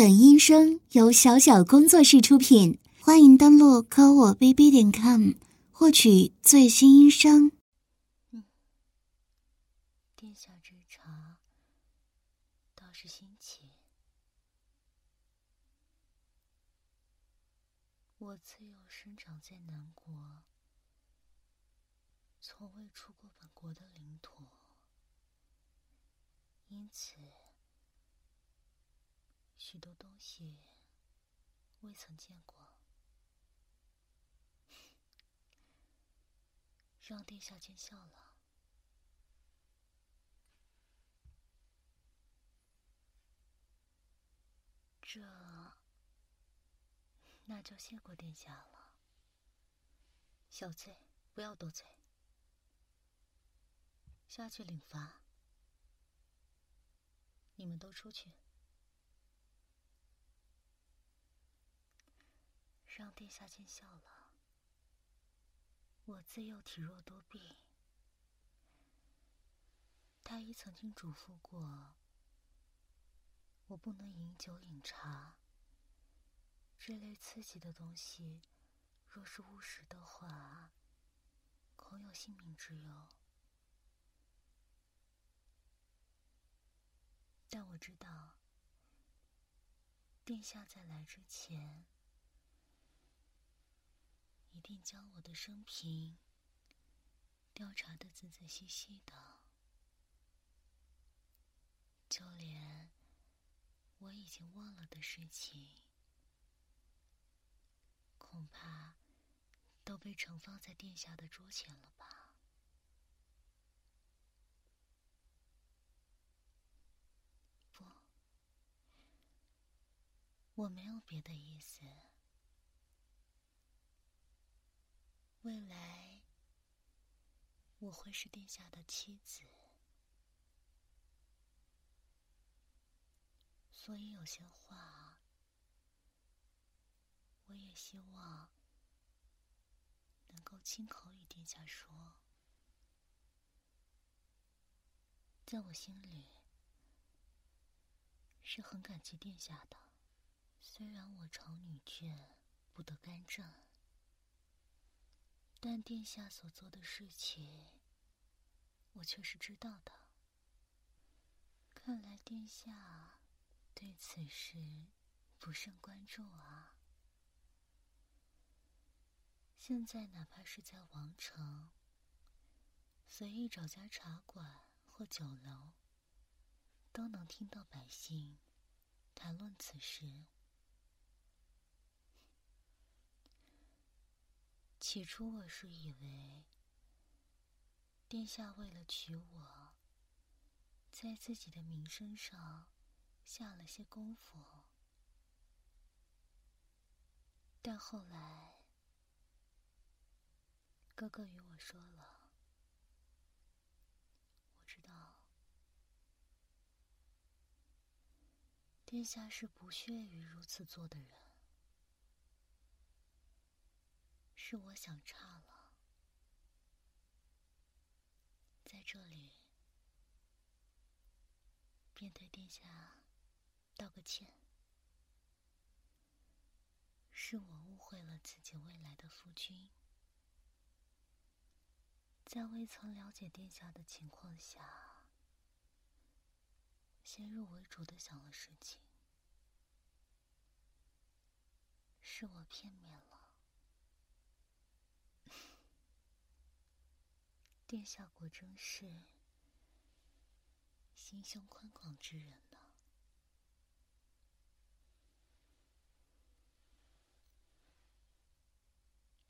本音声由小小工作室出品，欢迎登录科我 bb 点 com 获取最新音声。嗯，殿下之茶倒是新奇。我自幼生长在南国，从未出过本国的领土，因此。许多东西未曾见过，让殿下见笑了。这，那就谢过殿下了。小翠，不要多嘴，下去领罚。你们都出去。让殿下见笑了。我自幼体弱多病，太医曾经嘱咐过，我不能饮酒饮茶。这类刺激的东西，若是误食的话，恐有性命之忧。但我知道，殿下在来之前。一定将我的生平调查的仔仔细细的，就连我已经忘了的事情，恐怕都被盛放在殿下的桌前了吧？不，我没有别的意思。未来，我会是殿下的妻子，所以有些话，我也希望能够亲口与殿下说。在我心里，是很感激殿下的，虽然我朝女眷，不得干政。但殿下所做的事情，我却是知道的。看来殿下对此事不甚关注啊。现在哪怕是在王城，随意找家茶馆或酒楼，都能听到百姓谈论此事。起初我是以为，殿下为了娶我，在自己的名声上下了些功夫。但后来，哥哥与我说了，我知道，殿下是不屑于如此做的人。是我想差了，在这里便对殿下道个歉。是我误会了自己未来的夫君，在未曾了解殿下的情况下，先入为主的想了事情，是我片面了。殿下果真是心胸宽广之人呢。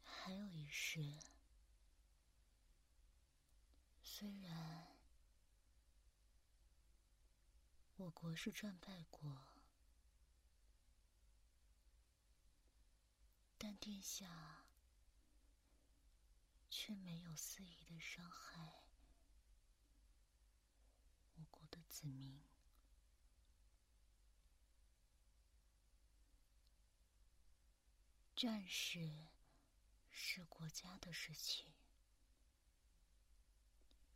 还有一事，虽然我国是战败国，但殿下。却没有肆意的伤害我国的子民。战事是国家的事情，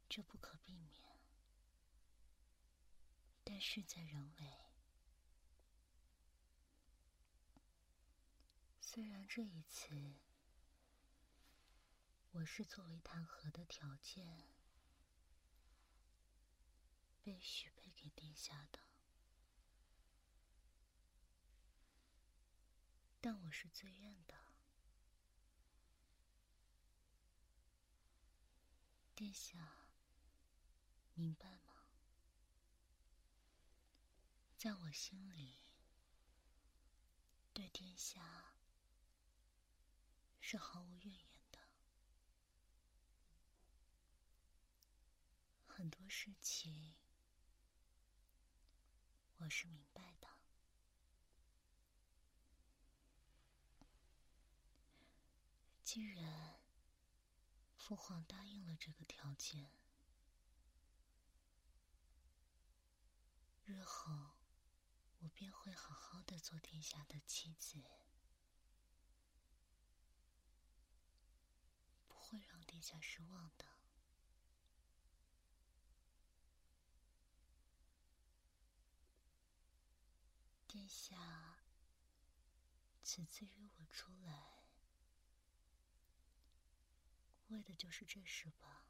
这不可避免。但事在人为，虽然这一次我是作为弹劾的条件被许配给殿下的，但我是自愿的。殿下，明白吗？在我心里，对殿下是毫无怨言的。很多事情，我是明白的。既然父皇答应了这个条件，日后我便会好好的做殿下的妻子，不会让殿下失望的。殿下此次约我出来，为的就是这事吧？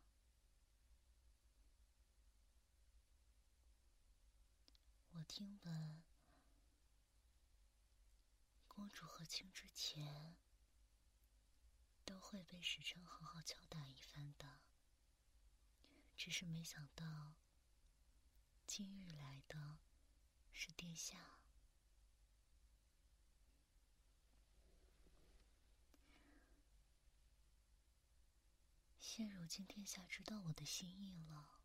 我听闻，公主和卿之前都会被使臣好好敲打一番的，只是没想到今日来的是殿下。现如今，殿下知道我的心意了。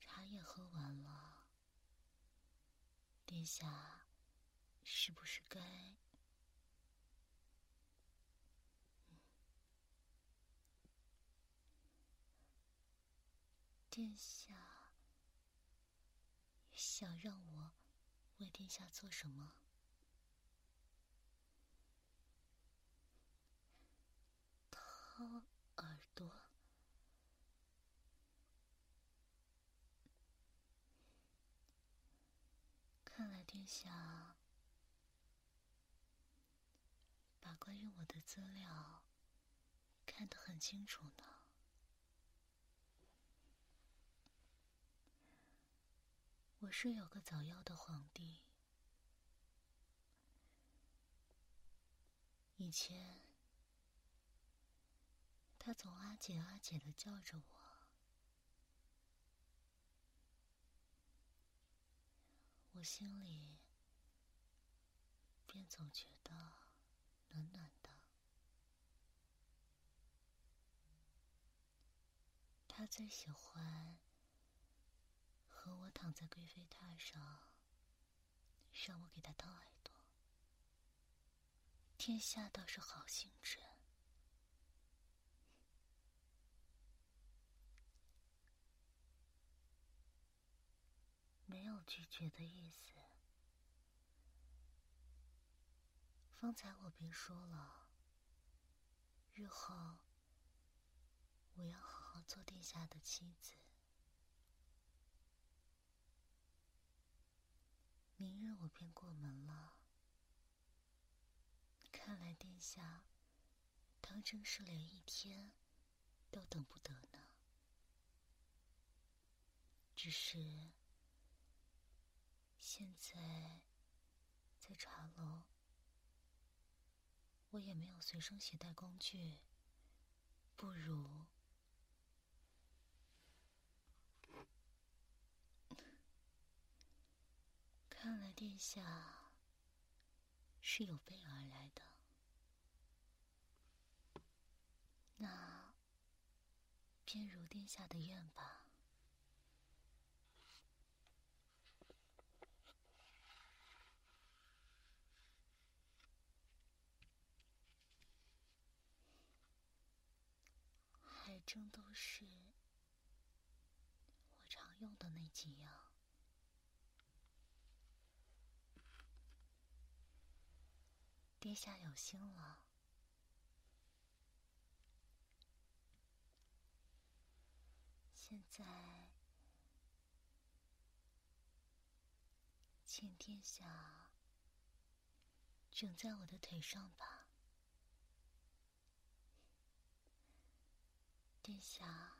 茶也喝完了，殿下是不是该……殿下想让我为殿下做什么？掏耳朵。看来殿下把关于我的资料看得很清楚呢。我是有个早夭的皇帝，以前。他总阿姐阿姐的叫着我，我心里便总觉得暖暖的。他最喜欢和我躺在贵妃榻上，让我给他掏耳朵。天下倒是好心人。没有拒绝的意思。方才我便说了，日后我要好好做殿下的妻子。明日我便过门了。看来殿下当真是连一天都等不得呢。只是。现在在茶楼，我也没有随身携带工具，不如看来殿下是有备而来的，那便如殿下的愿吧。正都是我常用的那几样。殿下有心了，现在请殿下枕在我的腿上吧，殿下。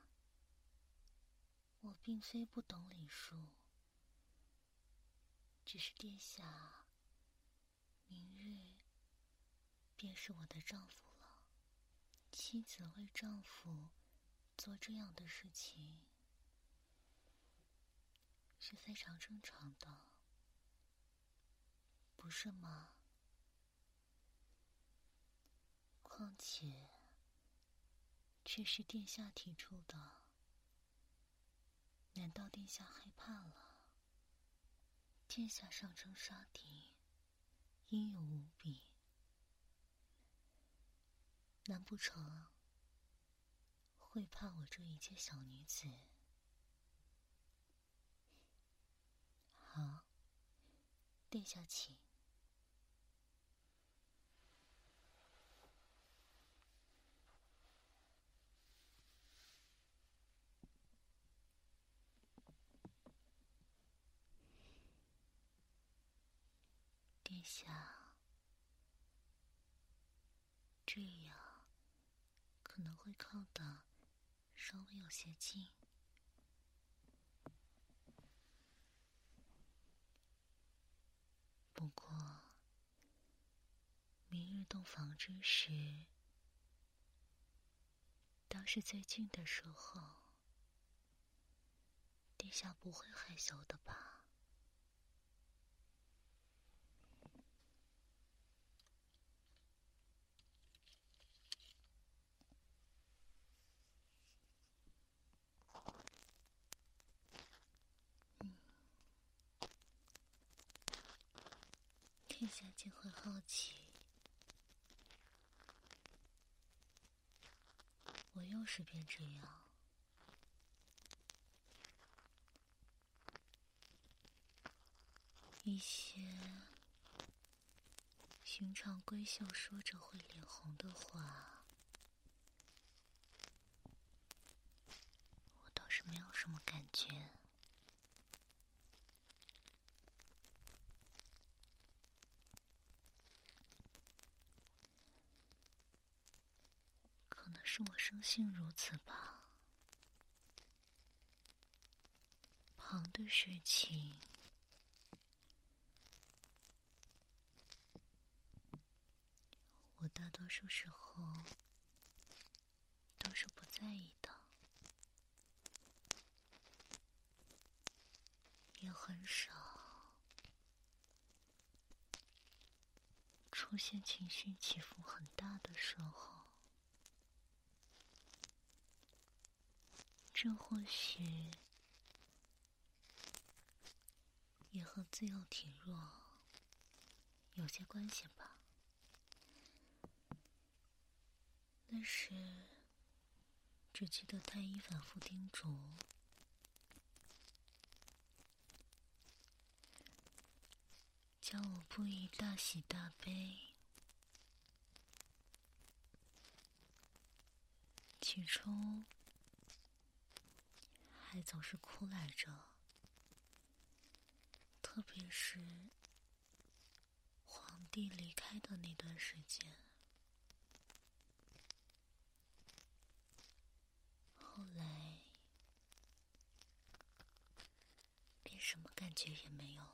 我并非不懂礼数，只是殿下，明日便是我的丈夫了。妻子为丈夫做这样的事情是非常正常的，不是吗？况且，却是殿下提出的。难道殿下害怕了？殿下上阵杀敌，英勇无比，难不成会怕我这一介小女子？好，殿下请。下，这样可能会靠的稍微有些近。不过，明日洞房之时，当是最近的时候，殿下不会害羞的吧？殿下竟会好奇，我又是变这样。一些寻常闺秀说着会脸红的话，我倒是没有什么感觉。是我生性如此吧。旁的事情，我大多数时候都是不在意的，也很少出现情绪起伏很大的时候。这或许也和自幼体弱有些关系吧。那时只记得太医反复叮嘱，叫我不宜大喜大悲。起初。还总是哭来着，特别是皇帝离开的那段时间。后来，便什么感觉也没有了。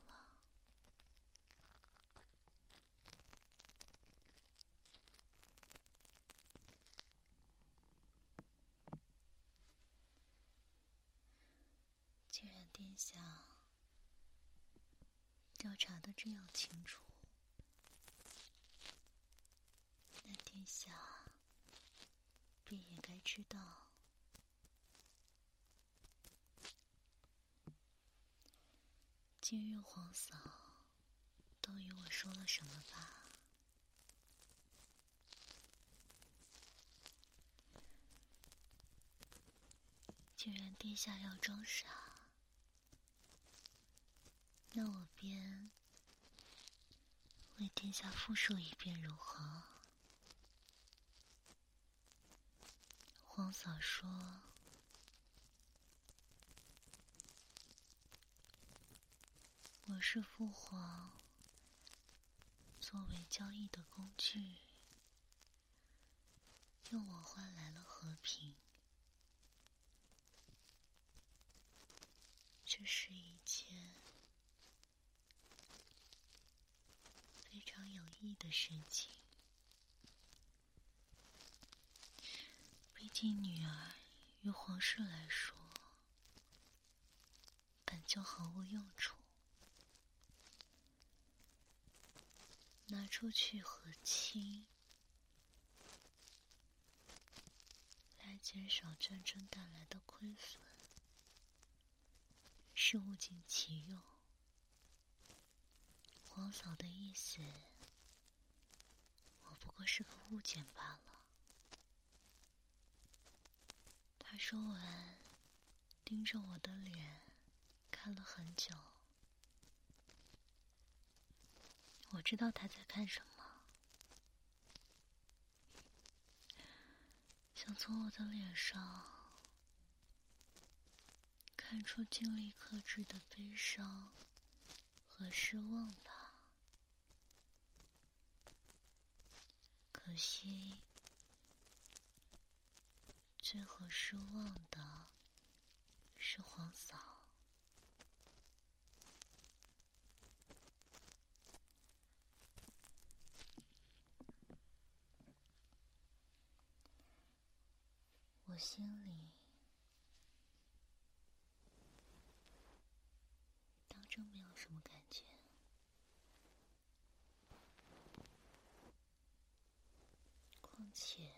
殿下调查的这样清楚，那殿下便也该知道，今日皇嫂都与我说了什么吧？既然殿下要装傻。那我便为殿下复述一遍，如何？皇嫂说：“我是父皇作为交易的工具，用我换来了和平。这是一件非常有益的事情。毕竟，女儿于皇室来说，本就毫无用处。拿出去和亲，来减少战争带来的亏损，是物尽其用。皇嫂的意思，我不过是个物件罢了。他说完，盯着我的脸看了很久。我知道他在看什么，想从我的脸上看出尽力克制的悲伤和失望吧。可惜，最后失望的是皇嫂。我心里当真没有什么感觉，况且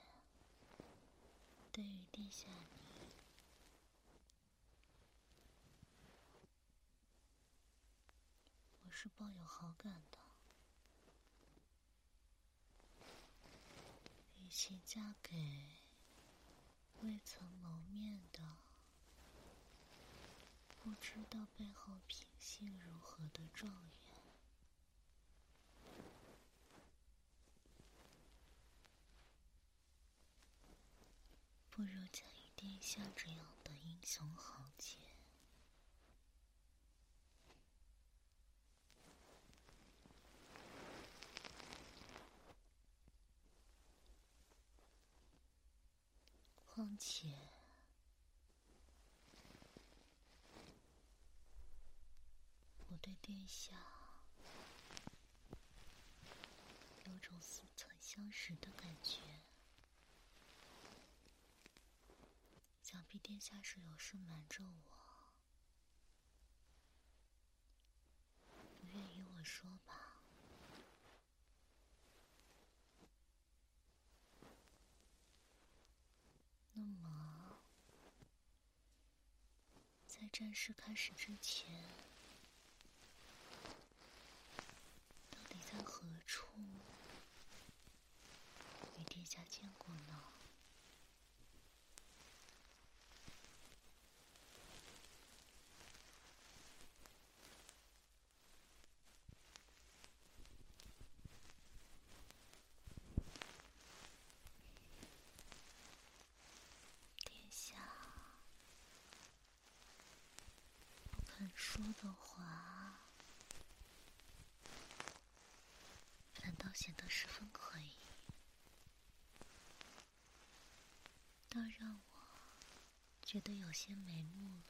对于地下你，我是抱有好感的，与其嫁给。未曾谋面的，不知道背后品性如何的状元，不如嫁与殿下这样的英雄豪杰。况且，我对殿下有种似曾相识的感觉，想必殿下是有事瞒着我，不愿与我说吧。那么，在战事开始之前，到底在何处与殿下见过呢？说的话，反倒显得十分可疑，倒让我觉得有些眉目了。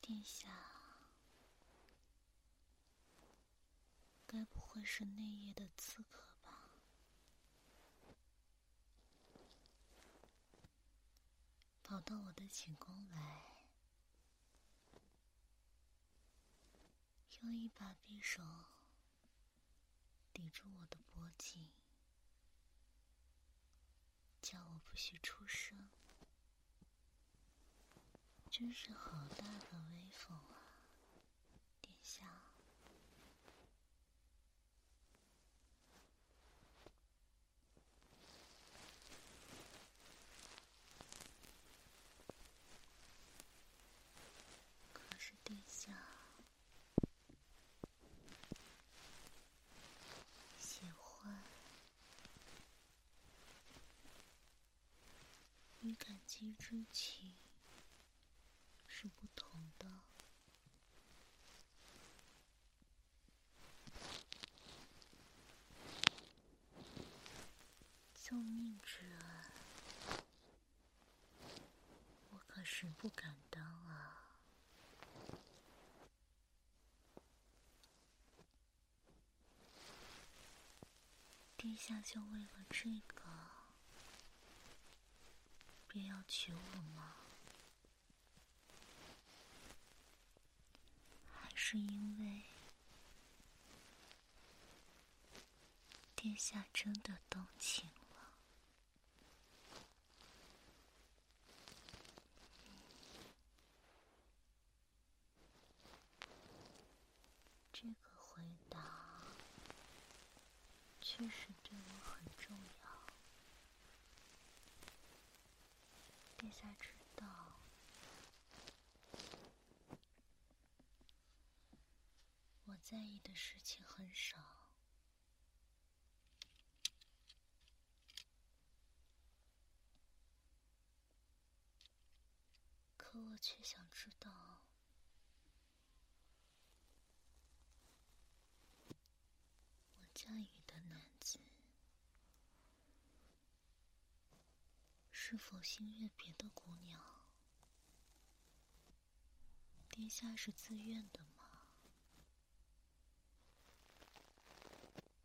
殿下。该不会是那夜的刺客跑到我的寝宫来，用一把匕首抵住我的脖颈，叫我不许出声，真是好大的威风啊，殿下！殿下，喜与感激之情是不同的。救命之恩，我可是不敢当啊！殿下就为了这个，娶我吗？还是因为殿下真的动情？了？这个回答确实重要。陛下知道，我在意的事情很少，可我却想知道。下雨的男子是否心悦别的姑娘？殿下是自愿的吗？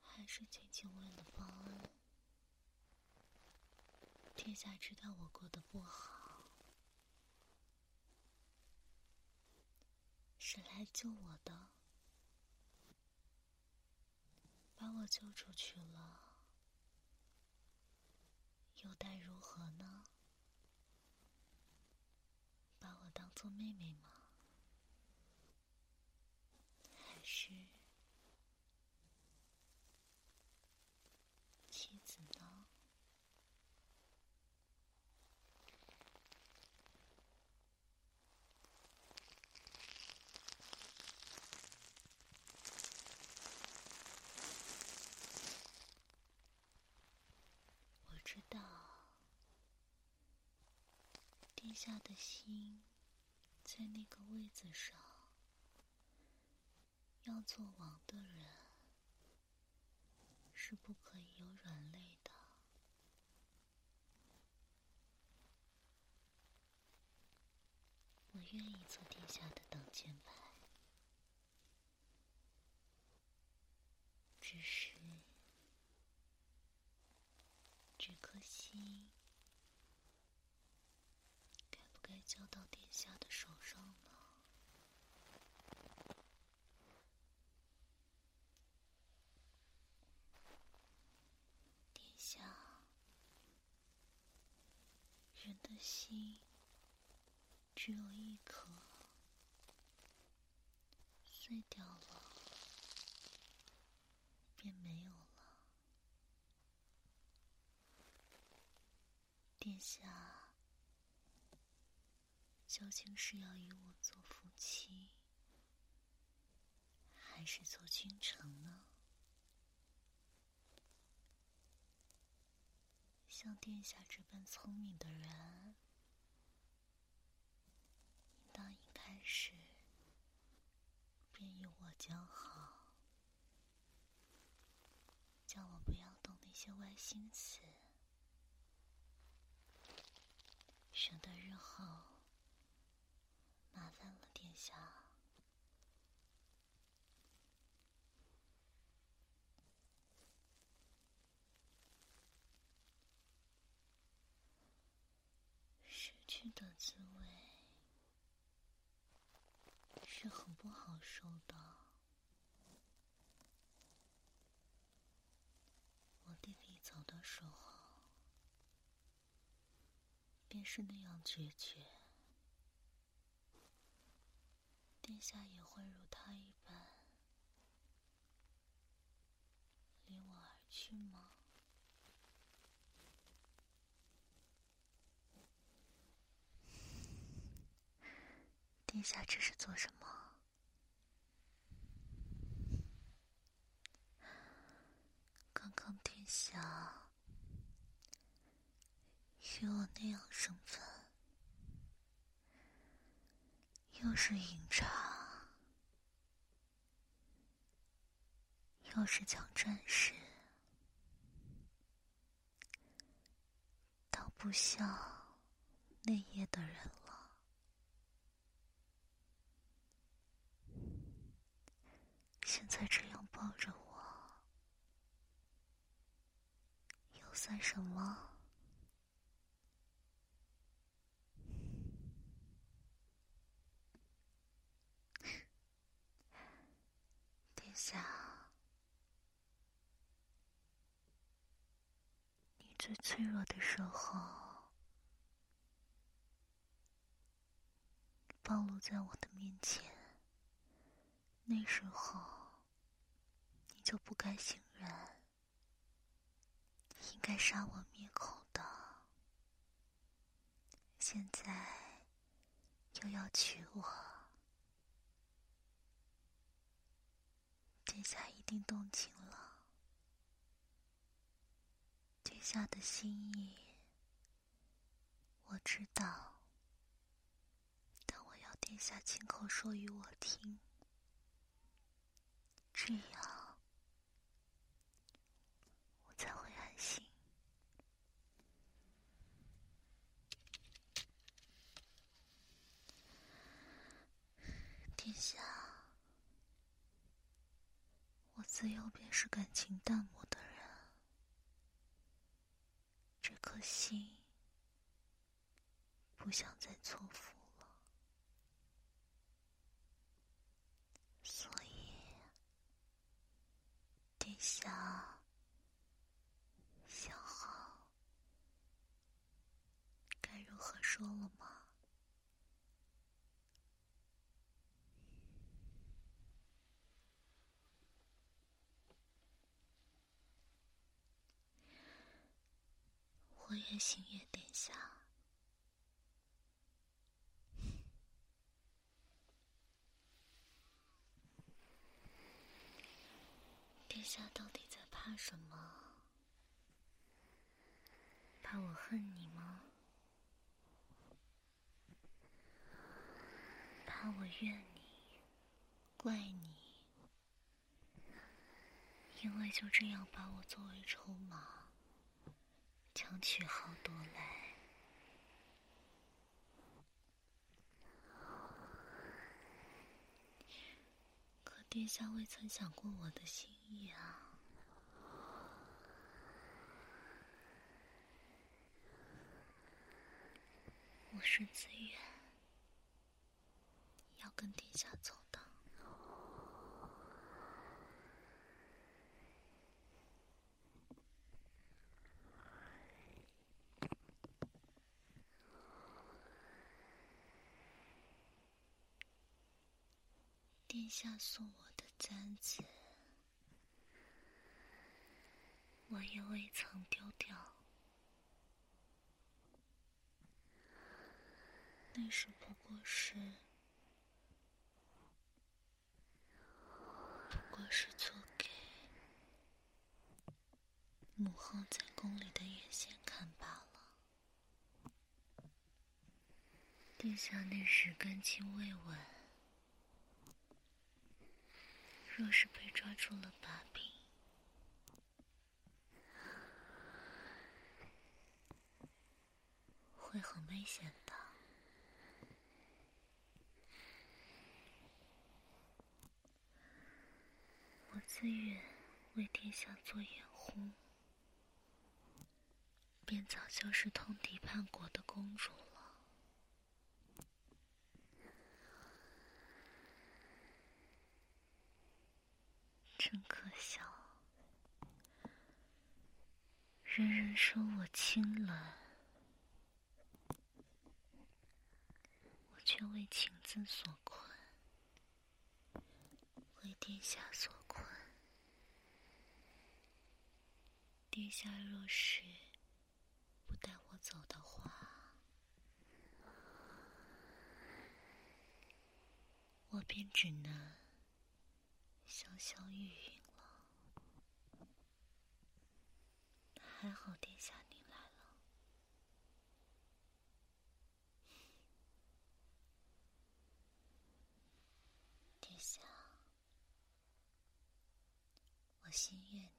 还是仅仅为了报恩？殿下知道我过得不好，是来救我的。把我救出去了，又待如何呢？把我当做妹妹吗？还是妻子呢？下的心，在那个位子上，要做王的人是不可以有软肋的。我愿意做殿下的挡箭牌，只是这颗心。该交到殿下的手上呢？殿下，人心只有一颗，碎掉了便没有了。殿下。究竟是要与我做夫妻，还是做君臣呢？像殿下这般聪明的人，应当一开始便与我交好，叫我不要动那些歪心思，省得日后。麻烦了，殿下。失去的滋味是很不好受的。我弟弟走的时候，便是那样决绝。殿下也会如他一般离我而去吗？殿下这是做什么？刚刚殿下给我那样身份，又是饮茶，又是讲战事，倒不像那夜的人了。现在这样抱着我，又算什么？下，你最脆弱的时候，暴露在我的面前，那时候你就不该醒人，应该杀我灭口的。现在又要娶我。殿下一定动情了，殿下的心意我知道，但我要殿下亲口说与我听，这样我才会安心。殿下。我自幼便是感情淡漠的人，这颗心不想再错付了，所以殿下想好该如何说了吗？星月殿下，殿下到底在怕什么？怕我恨你吗？怕我怨你、怪你？因为就这样把我作为筹码。强取好多来，可殿下未曾想过我的心意啊！我是自愿要跟殿下走。殿下送我的簪子，我也未曾丢掉。那时不过是，不过是做给母后在宫里的眼线看罢了。殿下那时根基未稳。若是被抓住了把柄，会很危险的。我自愿为殿下做掩护，便早就是通敌叛国的公主。真可笑！人人说我清冷，我却为情字所困，为殿下所困。殿下若是不带我走的话，我便只能。香消玉殒了。还好殿下你来了，殿下，我心愿。